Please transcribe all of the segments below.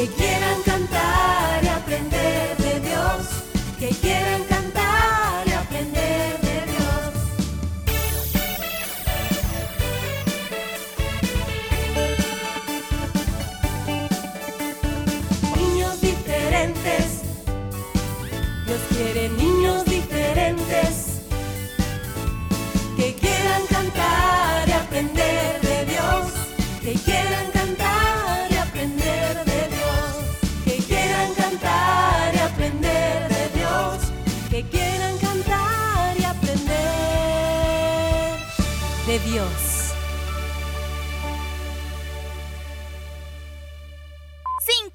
que quieran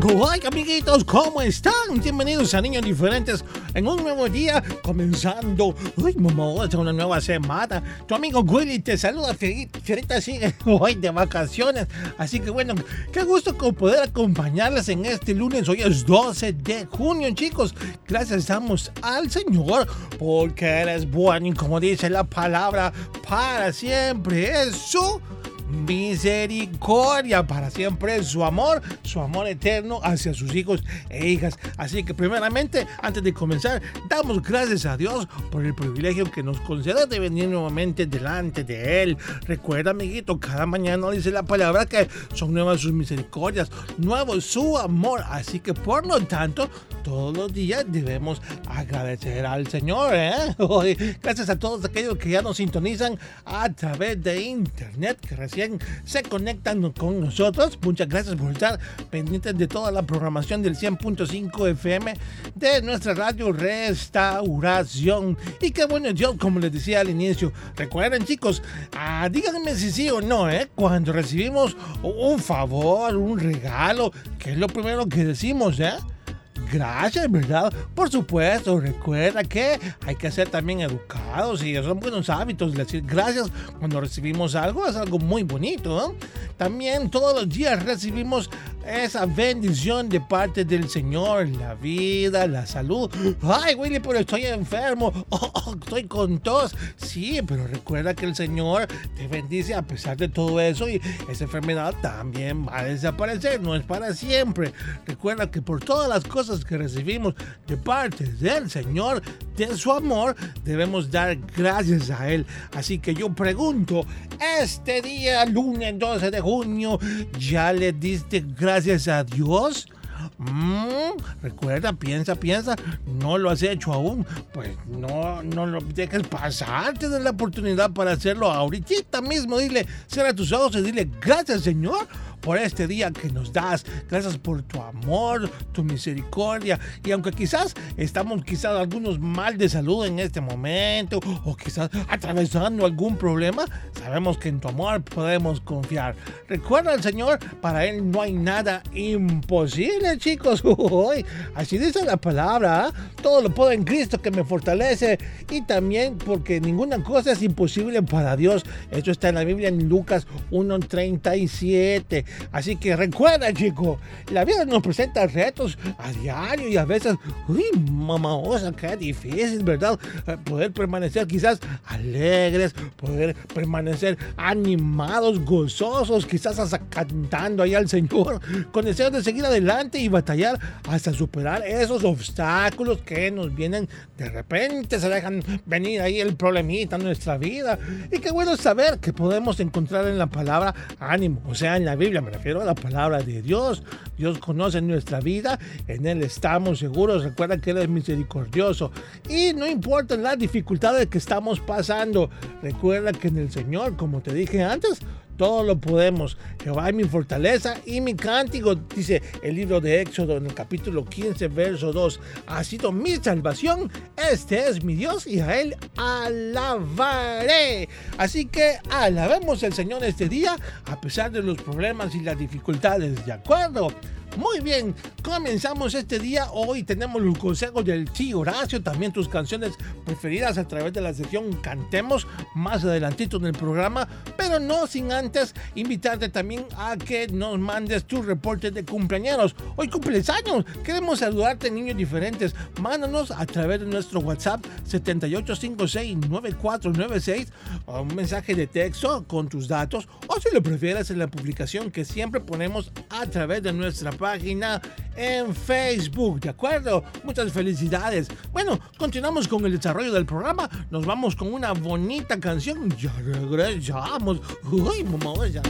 Tan, tan. Ay, amiguitos, ¿cómo están? Bienvenidos a Niños Diferentes en un nuevo día, comenzando. Ay, mamá, es una nueva semana. Tu amigo Willy te saluda. Fieri- Fierita sigue hoy de vacaciones. Así que bueno, qué gusto poder acompañarles en este lunes. Hoy es 12 de junio, chicos. Gracias damos al Señor porque Él es bueno y como dice la palabra, para siempre es su misericordia para siempre, su amor, su amor eterno hacia sus hijos e hijas. Así que primeramente, antes de comenzar, damos gracias a Dios por el privilegio que nos concede de venir nuevamente delante de Él. Recuerda, amiguito, cada mañana dice la palabra que son nuevas sus misericordias, nuevo su amor. Así que por lo tanto, todos los días debemos agradecer al Señor. ¿eh? Gracias a todos aquellos que ya nos sintonizan a través de internet, que se conectan con nosotros. Muchas gracias por estar pendientes de toda la programación del 100.5 FM de nuestra radio Restauración. Y qué bueno Dios, como les decía al inicio. Recuerden, chicos, ah, díganme si sí o no, ¿eh? Cuando recibimos un favor, un regalo, que es lo primero que decimos, ¿eh? Gracias, ¿verdad? Por supuesto, recuerda que hay que ser también educados y son buenos hábitos. Decir gracias cuando recibimos algo es algo muy bonito. ¿no? También todos los días recibimos esa bendición de parte del Señor, la vida, la salud. Ay, Willy, pero estoy enfermo. Oh, oh, estoy con tos. Sí, pero recuerda que el Señor te bendice a pesar de todo eso y esa enfermedad también va a desaparecer. No es para siempre. Recuerda que por todas las cosas que recibimos de parte del Señor, de su amor, debemos dar gracias a Él. Así que yo pregunto, este día, lunes 12 de junio, ¿ya le diste gracias a Dios? Mm, recuerda, piensa, piensa, no lo has hecho aún, pues no, no lo dejes pasar, tienes la oportunidad para hacerlo ahorita mismo, dile, cierra tus ojos y dile, gracias Señor por este día que nos das, gracias por tu amor, tu misericordia, y aunque quizás estamos quizás algunos mal de salud en este momento, o quizás atravesando algún problema, sabemos que en tu amor podemos confiar. Recuerda al Señor, para Él no hay nada imposible, chicos. Uy, Así dice la palabra. ¿ah? Todo lo puedo en Cristo que me fortalece. Y también porque ninguna cosa es imposible para Dios. Esto está en la Biblia en Lucas 1.37. Así que recuerda, chico, la vida nos presenta retos a diario y a veces, uy, mamaosa, qué difícil, ¿verdad? Eh, Poder permanecer quizás alegres, poder permanecer animados, gozosos, quizás hasta cantando ahí al Señor, con deseos de seguir adelante y batallar hasta superar esos obstáculos que nos vienen de repente, se dejan venir ahí el problemita en nuestra vida. Y qué bueno saber que podemos encontrar en la palabra ánimo, o sea, en la Biblia, me refiero a la palabra de Dios. Dios conoce nuestra vida, en Él estamos seguros, recuerda que Él es misericordioso. Y no importa las dificultades que estamos pasando, recuerda que en el Señor, como te dije antes, todo lo podemos. Jehová es mi fortaleza y mi cántico, dice el libro de Éxodo en el capítulo 15, verso 2. Ha sido mi salvación, este es mi Dios y a Él alabaré. Así que alabemos al Señor este día a pesar de los problemas y las dificultades, ¿de acuerdo? Muy bien, comenzamos este día. Hoy tenemos los consejos del tío Horacio, también tus canciones preferidas a través de la sección Cantemos más adelantito en el programa, pero no sin antes invitarte también a que nos mandes tus reportes de cumpleaños. Hoy cumples años, queremos saludarte niños diferentes. Mándanos a través de nuestro WhatsApp 78569496 o un mensaje de texto con tus datos o si lo prefieres en la publicación que siempre ponemos a través de nuestra página en Facebook, ¿de acuerdo? Muchas felicidades. Bueno, continuamos con el desarrollo del programa. Nos vamos con una bonita canción. Ya regresamos. Uy, mamá, ya.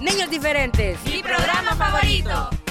Niños diferentes. Mi programa favorito.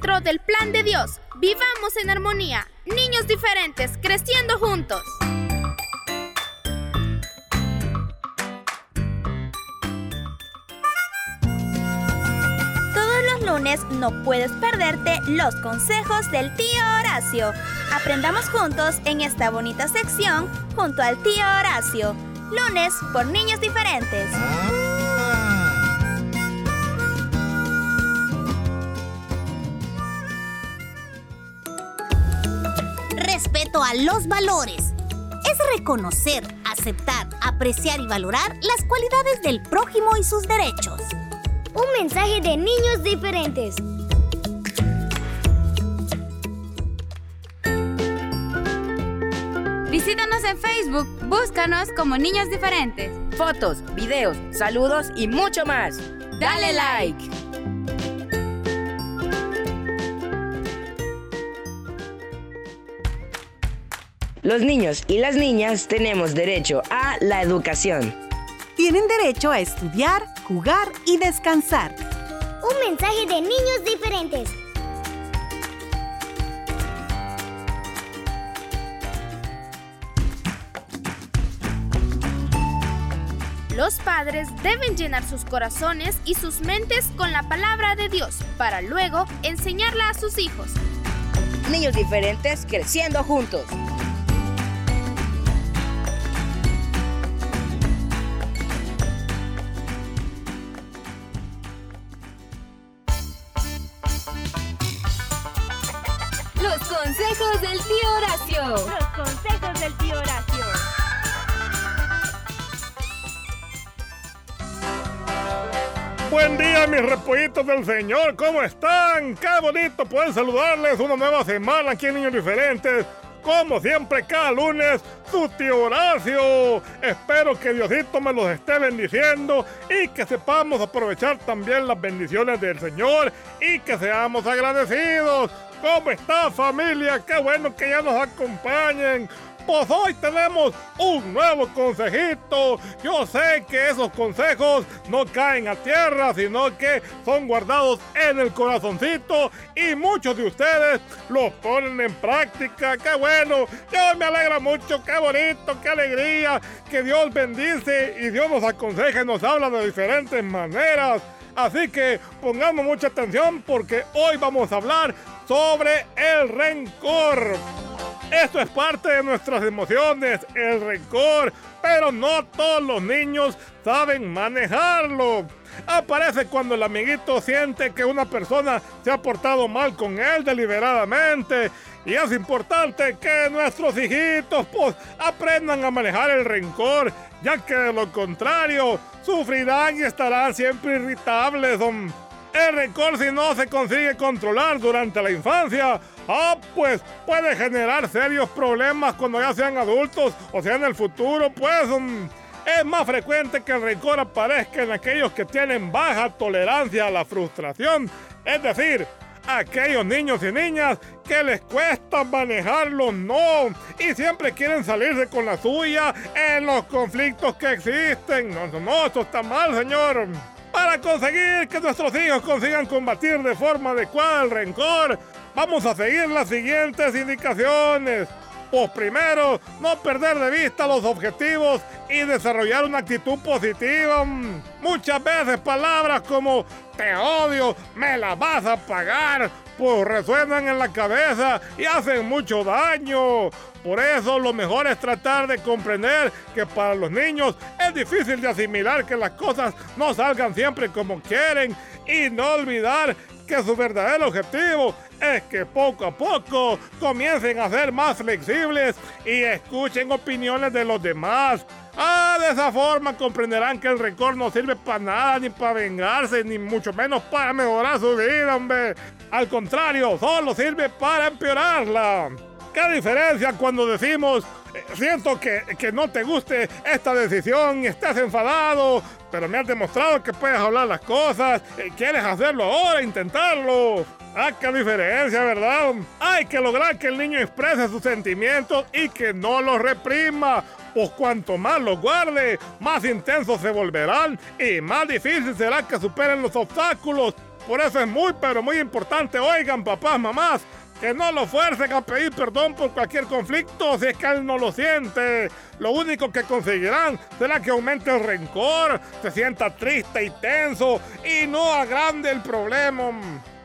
Centro del plan de Dios. Vivamos en armonía. Niños diferentes, creciendo juntos. Todos los lunes no puedes perderte los consejos del tío Horacio. Aprendamos juntos en esta bonita sección junto al tío Horacio. Lunes por niños diferentes. Respeto a los valores. Es reconocer, aceptar, apreciar y valorar las cualidades del prójimo y sus derechos. Un mensaje de niños diferentes. Visítanos en Facebook, búscanos como Niños Diferentes. Fotos, videos, saludos y mucho más. Dale like. Los niños y las niñas tenemos derecho a la educación. Tienen derecho a estudiar, jugar y descansar. Un mensaje de niños diferentes. Los padres deben llenar sus corazones y sus mentes con la palabra de Dios para luego enseñarla a sus hijos. Niños diferentes creciendo juntos. Del tío Horacio. Los consejos del tío Horacio. Buen día, mis repollitos del Señor, ¿cómo están? Qué bonito poder saludarles una nueva semana aquí en Niños Diferentes. Como siempre, cada lunes, su tío Horacio. Espero que Diosito me los esté bendiciendo y que sepamos aprovechar también las bendiciones del Señor y que seamos agradecidos. ¿Cómo está familia? Qué bueno que ya nos acompañen. Pues hoy tenemos un nuevo consejito. Yo sé que esos consejos no caen a tierra, sino que son guardados en el corazoncito y muchos de ustedes los ponen en práctica. ¡Qué bueno! Yo me alegra mucho, qué bonito, qué alegría, que Dios bendice y Dios nos aconseja y nos habla de diferentes maneras. Así que pongamos mucha atención porque hoy vamos a hablar sobre el rencor. Esto es parte de nuestras emociones, el rencor, pero no todos los niños saben manejarlo. Aparece cuando el amiguito siente que una persona se ha portado mal con él deliberadamente. Y es importante que nuestros hijitos pues, aprendan a manejar el rencor, ya que de lo contrario sufrirán y estarán siempre irritables. don. El rencor si no se consigue controlar durante la infancia, ah, pues puede generar serios problemas cuando ya sean adultos o sea en el futuro, pues mm, es más frecuente que el rencor aparezca en aquellos que tienen baja tolerancia a la frustración, es decir, aquellos niños y niñas que les cuesta manejarlo, no, y siempre quieren salirse con la suya en los conflictos que existen. No, no, no, esto está mal, señor. Para conseguir que nuestros hijos consigan combatir de forma adecuada el rencor, vamos a seguir las siguientes indicaciones. Pues primero, no perder de vista los objetivos y desarrollar una actitud positiva. Muchas veces palabras como te odio, me la vas a pagar, pues resuenan en la cabeza y hacen mucho daño. Por eso lo mejor es tratar de comprender que para los niños es difícil de asimilar que las cosas no salgan siempre como quieren y no olvidar que su verdadero objetivo es que poco a poco comiencen a ser más flexibles y escuchen opiniones de los demás. Ah, de esa forma comprenderán que el rencor no sirve para nada, ni para vengarse, ni mucho menos para mejorar su vida, hombre. Al contrario, solo sirve para empeorarla. ¿Qué diferencia cuando decimos, eh, siento que, que no te guste esta decisión estás enfadado, pero me has demostrado que puedes hablar las cosas, quieres hacerlo ahora, intentarlo? Ah, qué diferencia, ¿verdad? Hay que lograr que el niño exprese sus sentimientos y que no los reprima. Pues cuanto más los guarde, más intensos se volverán y más difícil será que superen los obstáculos. Por eso es muy, pero muy importante, oigan, papás, mamás, que no lo fuercen a pedir perdón por cualquier conflicto si es que él no lo siente. Lo único que conseguirán será que aumente el rencor, se sienta triste y tenso y no agrande el problema.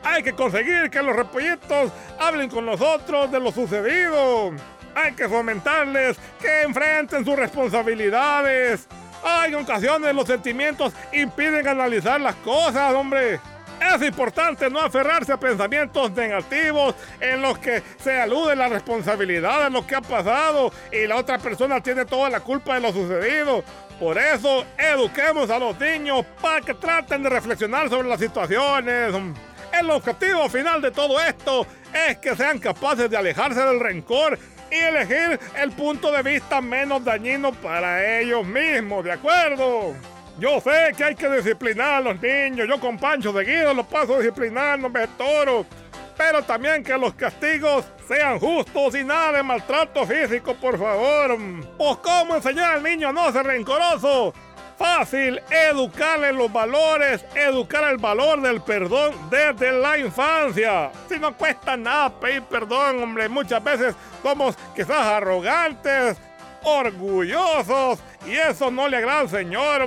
Hay que conseguir que los repollitos hablen con nosotros de lo sucedido. Hay que fomentarles que enfrenten sus responsabilidades. Hay ocasiones los sentimientos impiden analizar las cosas, hombre. Es importante no aferrarse a pensamientos negativos en los que se alude la responsabilidad de lo que ha pasado y la otra persona tiene toda la culpa de lo sucedido. Por eso, eduquemos a los niños para que traten de reflexionar sobre las situaciones. El objetivo final de todo esto es que sean capaces de alejarse del rencor y elegir el punto de vista menos dañino para ellos mismos, ¿de acuerdo? Yo sé que hay que disciplinar a los niños. Yo con Pancho seguido los paso disciplinando, me toro. Pero también que los castigos sean justos y nada de maltrato físico, por favor. Pues cómo enseñar al niño a no ser rencoroso. Fácil, educarle los valores, educar el valor del perdón desde la infancia. Si no cuesta nada pedir perdón, hombre, muchas veces somos quizás arrogantes, orgullosos y eso no le agrada al Señor.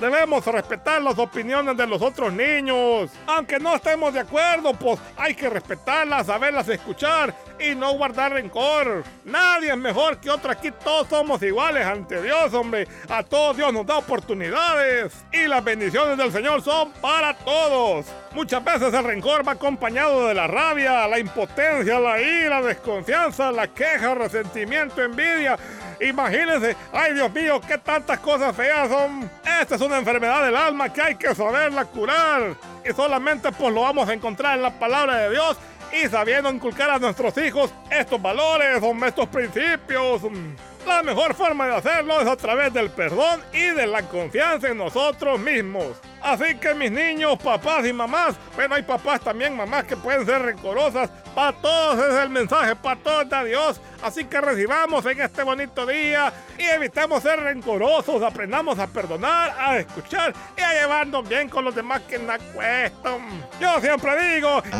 Debemos respetar las opiniones de los otros niños. Aunque no estemos de acuerdo, pues hay que respetarlas, saberlas escuchar y no guardar rencor. Nadie es mejor que otro. Aquí todos somos iguales ante Dios, hombre. A todos Dios nos da oportunidades. Y las bendiciones del Señor son para todos. Muchas veces el rencor va acompañado de la rabia, la impotencia, la ira, la desconfianza, la queja, resentimiento, envidia. Imagínense, ay Dios mío, qué tantas cosas feas son. Esta es una enfermedad del alma que hay que saberla curar. Y solamente pues lo vamos a encontrar en la palabra de Dios y sabiendo inculcar a nuestros hijos estos valores, estos principios. La mejor forma de hacerlo es a través del perdón y de la confianza en nosotros mismos. Así que mis niños, papás y mamás, bueno, hay papás también, mamás que pueden ser rencorosas. Para todos es el mensaje, para todos de Dios. Así que recibamos en este bonito día y evitemos ser rencorosos, aprendamos a perdonar, a escuchar y a llevarnos bien con los demás que nos cuestan. Yo siempre digo que...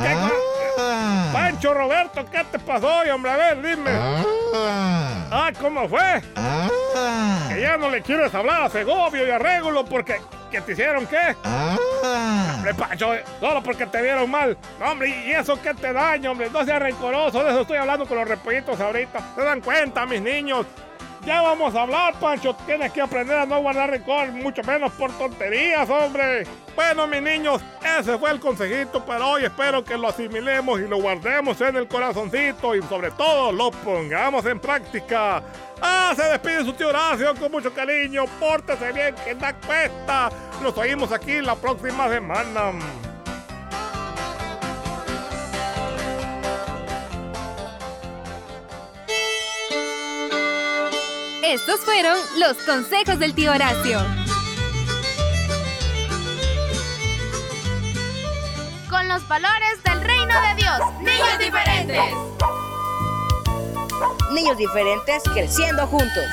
Pancho Roberto, ¿qué te pasó hoy, hombre? A ver, dime. Ah, ¿cómo fue? Que ya no le quieres hablar a Segovio y a Régulo porque... ¿Que te hicieron qué? Hombre, Pancho, solo porque te vieron mal. No, hombre, ¿y eso qué te daña, hombre? No seas rencoroso, de eso estoy hablando con los repollitos ahorita. ¿Se dan cuenta, mis niños? Ya vamos a hablar, Pancho. Tienes que aprender a no guardar rencor, mucho menos por tonterías, hombre. Bueno, mis niños, ese fue el consejito para hoy. Espero que lo asimilemos y lo guardemos en el corazoncito y sobre todo lo pongamos en práctica. Ah, se despide su tío Horacio con mucho cariño. Pórtese bien, que da cuesta. Nos oímos aquí la próxima semana. Estos fueron los consejos del tío Horacio. Con los valores del reino de Dios. Niños diferentes. Niños diferentes creciendo juntos.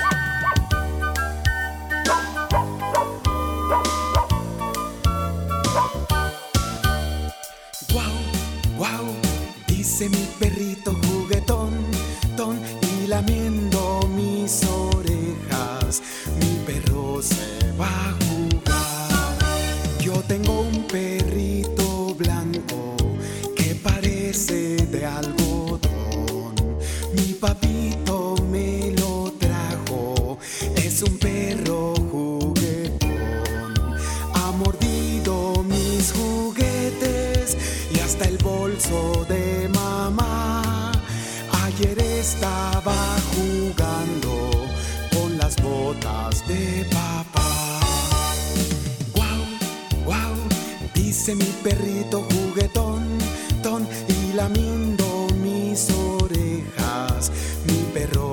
Guau, guau, dice mi perrito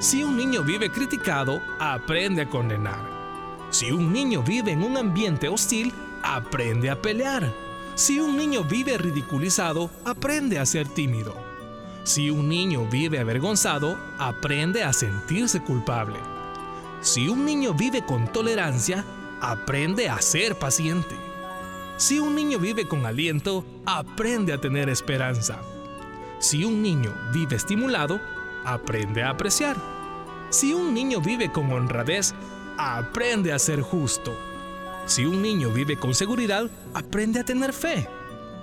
Si un niño vive criticado, aprende a condenar. Si un niño vive en un ambiente hostil, aprende a pelear. Si un niño vive ridiculizado, aprende a ser tímido. Si un niño vive avergonzado, aprende a sentirse culpable. Si un niño vive con tolerancia, aprende a ser paciente. Si un niño vive con aliento, aprende a tener esperanza. Si un niño vive estimulado, aprende a apreciar. Si un niño vive con honradez, aprende a ser justo. Si un niño vive con seguridad, aprende a tener fe.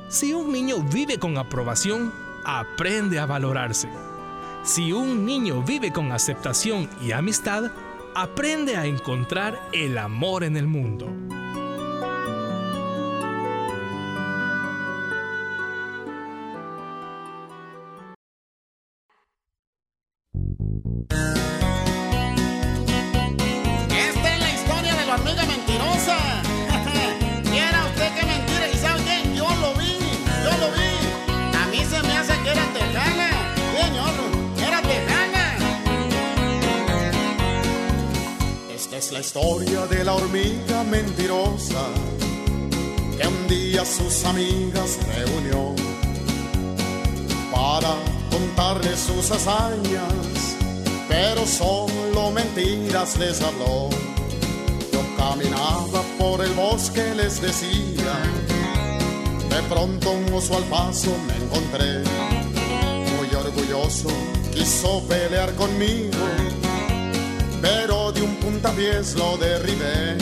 Si un niño vive con aprobación, aprende a valorarse. Si un niño vive con aceptación y amistad, aprende a encontrar el amor en el mundo. Sus hazañas, pero solo mentiras les habló. Yo caminaba por el bosque, les decía, de pronto un oso al paso me encontré, muy orgulloso, quiso pelear conmigo pero de un puntapiés lo derribé.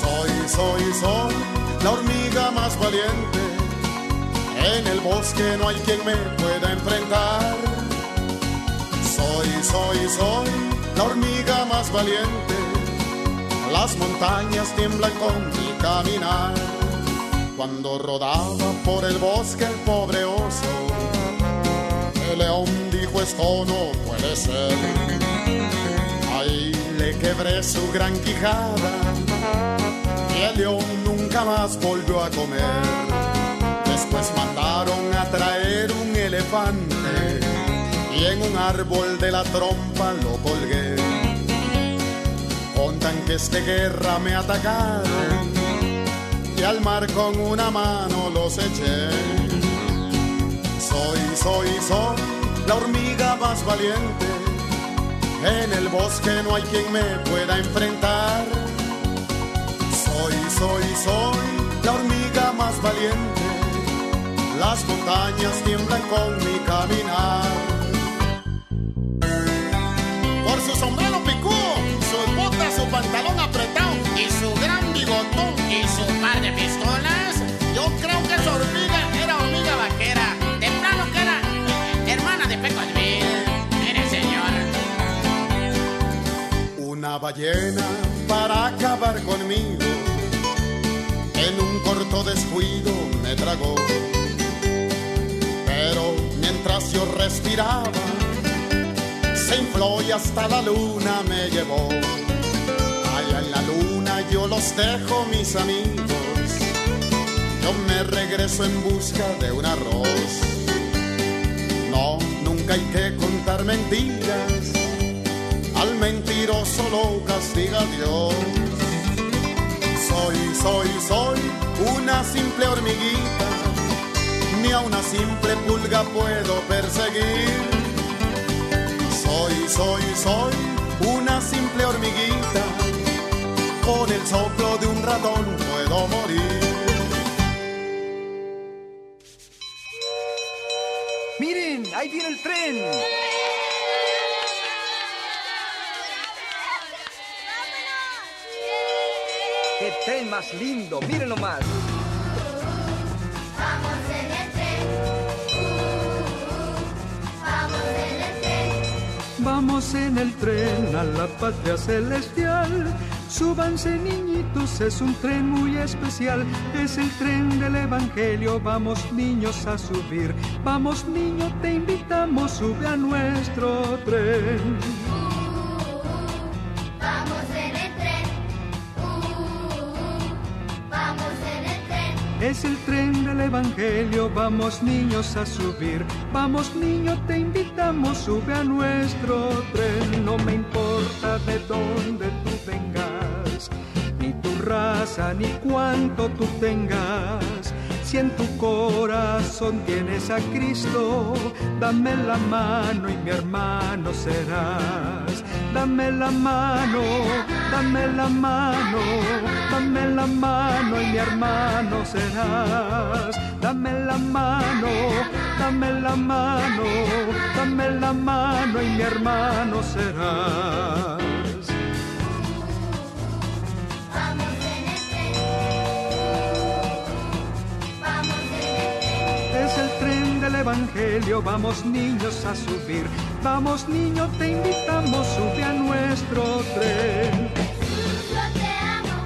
Soy, soy, soy la hormiga más valiente. En el bosque no hay quien me pueda enfrentar. Soy, soy, soy la hormiga más valiente. Las montañas tiemblan con mi caminar. Cuando rodaba por el bosque el pobre oso, el león dijo esto no puede ser. Ahí le quebré su gran quijada y el león nunca más volvió a comer. Mandaron a traer un elefante y en un árbol de la trompa lo colgué. Contan que es de guerra me atacaron y al mar con una mano los eché. Soy, soy, soy la hormiga más valiente. En el bosque no hay quien me pueda enfrentar. Soy, soy, soy la hormiga más valiente. Las montañas tiemblan con mi caminar. Por su sombrero picudo, sus botas, su pantalón apretado y su gran bigotón y su par de pistolas, yo creo que su hormiga era hormiga vaquera. De plano que era hermana de Pecosville. Mire, señor. Una ballena para acabar conmigo. En un corto descuido me tragó. Mientras yo respiraba, se infló y hasta la luna me llevó. Allá en la luna yo los dejo, mis amigos. Yo me regreso en busca de un arroz. No, nunca hay que contar mentiras. al mentiroso lo castiga Dios. Soy, soy, soy una simple hormiguita, a una simple pulga puedo perseguir. Soy, soy, soy una simple hormiguita, con el soplo de un ratón puedo morir. Miren, ahí viene el tren. ¡Qué tren más lindo! ¡Miren nomás! Vamos en el tren a la patria celestial. Súbanse niñitos, es un tren muy especial. Es el tren del Evangelio, vamos niños a subir. Vamos niño, te invitamos, sube a nuestro tren. Es el tren del Evangelio, vamos niños a subir. Vamos niño, te invitamos, sube a nuestro tren. No me importa de dónde tú vengas, ni tu raza, ni cuánto tú tengas. Si en tu corazón tienes a Cristo, dame la mano y mi hermano serás. Dame la mano, dame la mano, dame la mano y mi hermano serás. Dame la mano, dame la mano, dame la mano y mi hermano serás. Vamos en el tren. Vamos tren. Es el tren del Evangelio, vamos niños a subir. Vamos niño, te invitamos, sube a nuestro tren. Yo te amo.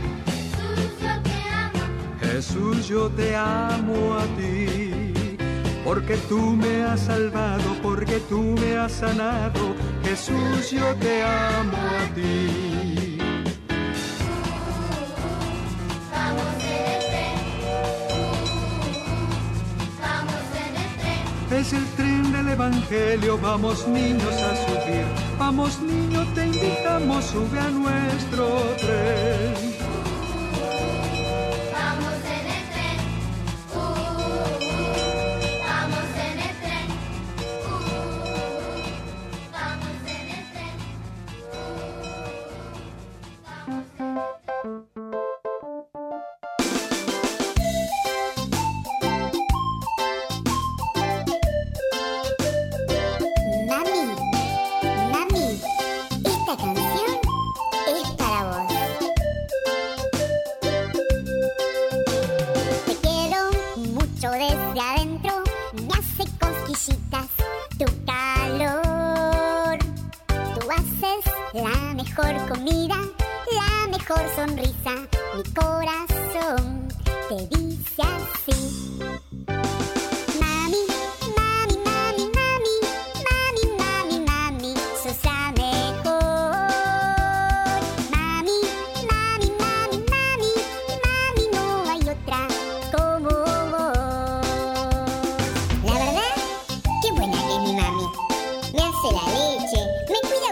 Yo te amo. Jesús, yo te amo a ti. Porque tú me has salvado, porque tú me has sanado. Jesús, yo te amo a ti. Evangelio, vamos niños a subir. Vamos niño, te invitamos, sube a nuestro tren.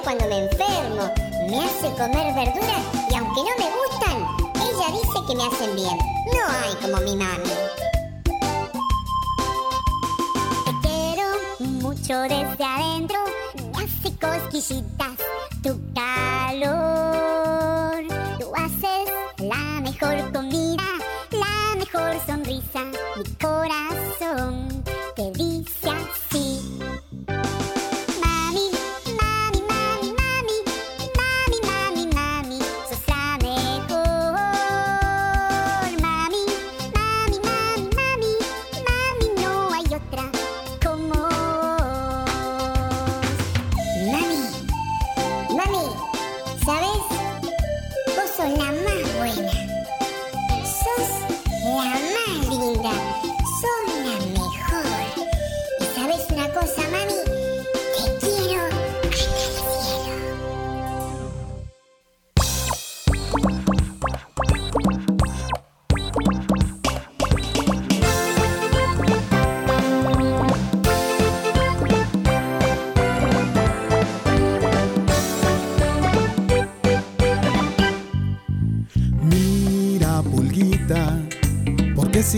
Cuando me enfermo, me hace comer verduras y aunque no me gustan, ella dice que me hacen bien. No hay como mi mami. Te quiero mucho desde adentro, me hace cosquillitas tu calor. Tú haces la mejor comida, la mejor sonrisa, mi corazón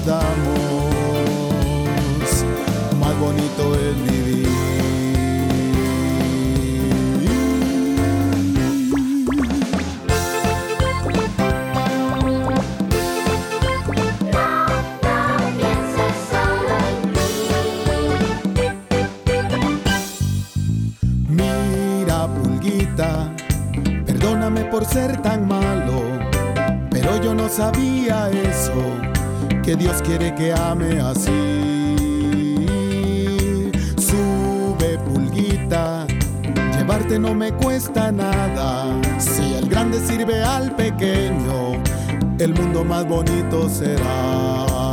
down el mundo más bonito será.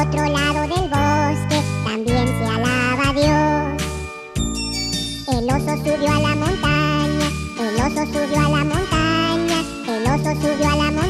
otro lado del bosque también se alaba a Dios. El oso subió a la montaña, el oso subió a la montaña, el oso subió a la montaña.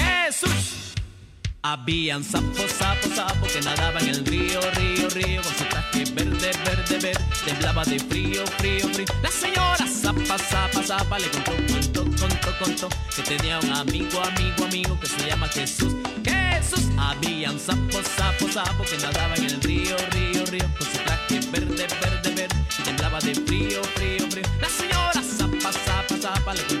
Jesús. Habían sapo, sapo, sapo que nadaba en el río, río, río, con su traje verde, verde, verde, temblaba de frío, frío, frío. La señora zapa, zapa, zapa le contó, contó, contó, contó, que tenía un amigo, amigo, amigo que se llama Jesús. Jesús. Habían sapo, sapo, sapo que nadaba en el río, río, río, con su traje verde, verde, verde, temblaba de frío, frío, frío. La señora zapa, zapa, zapa le contó,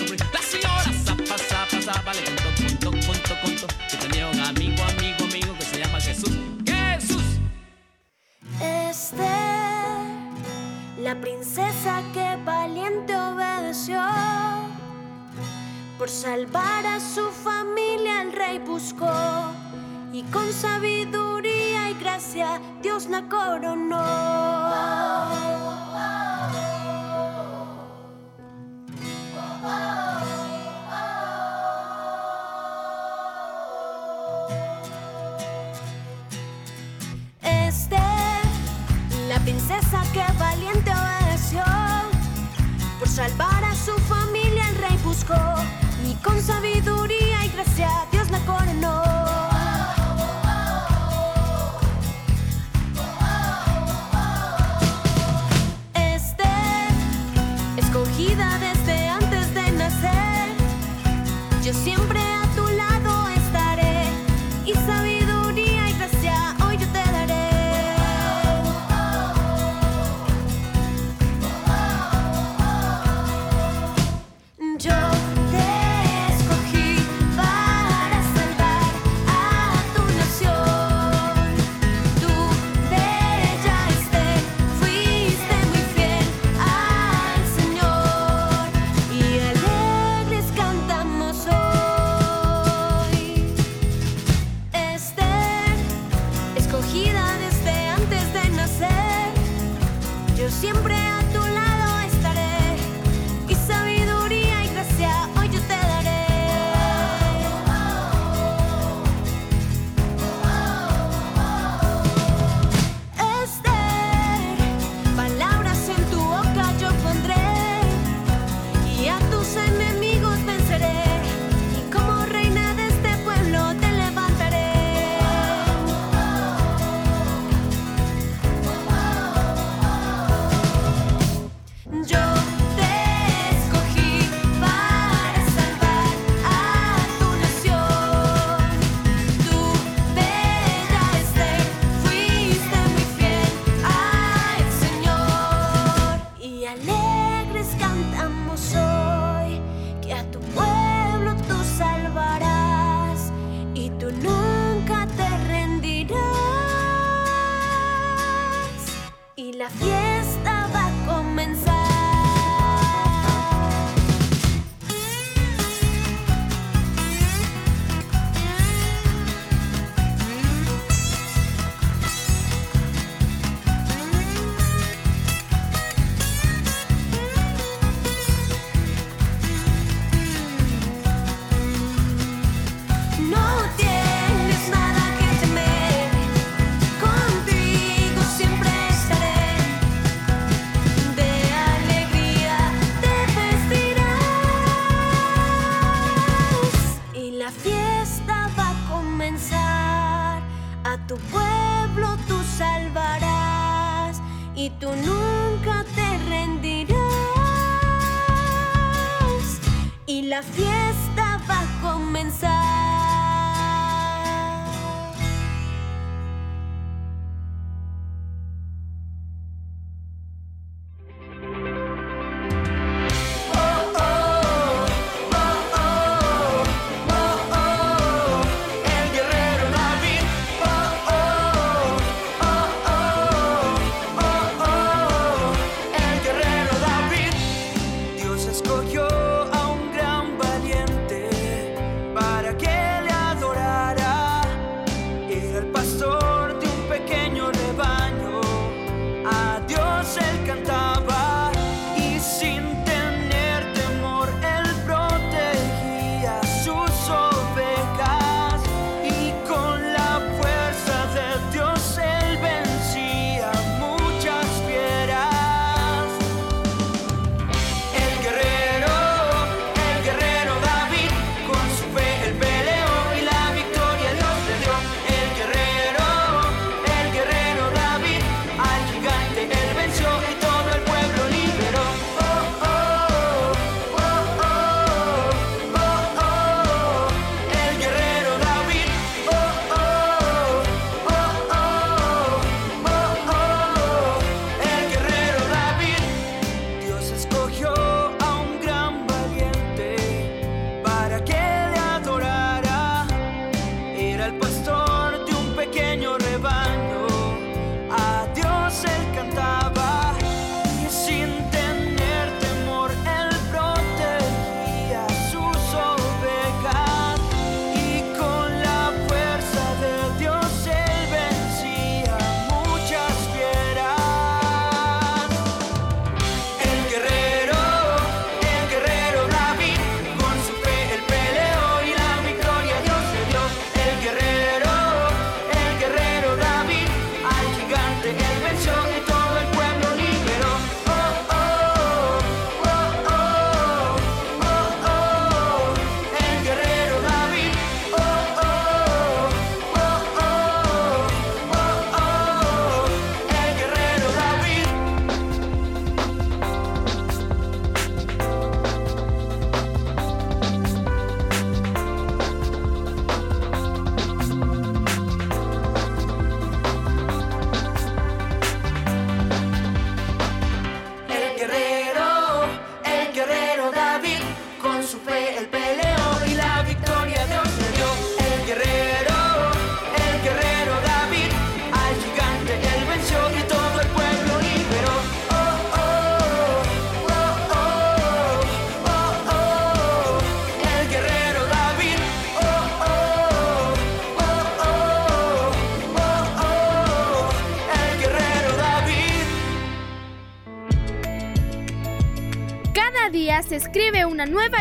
Por salvar a su familia el rey buscó y con sabiduría y gracia Dios la coronó. Este, la princesa que valiente obedeció. Por salvar a su familia el rey buscó con sabiduría.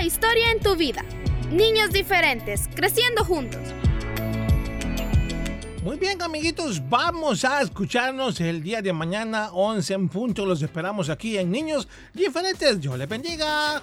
Historia en tu vida. Niños diferentes, creciendo juntos. Muy bien, amiguitos, vamos a escucharnos el día de mañana, 11 en punto. Los esperamos aquí en Niños Diferentes. Dios les bendiga.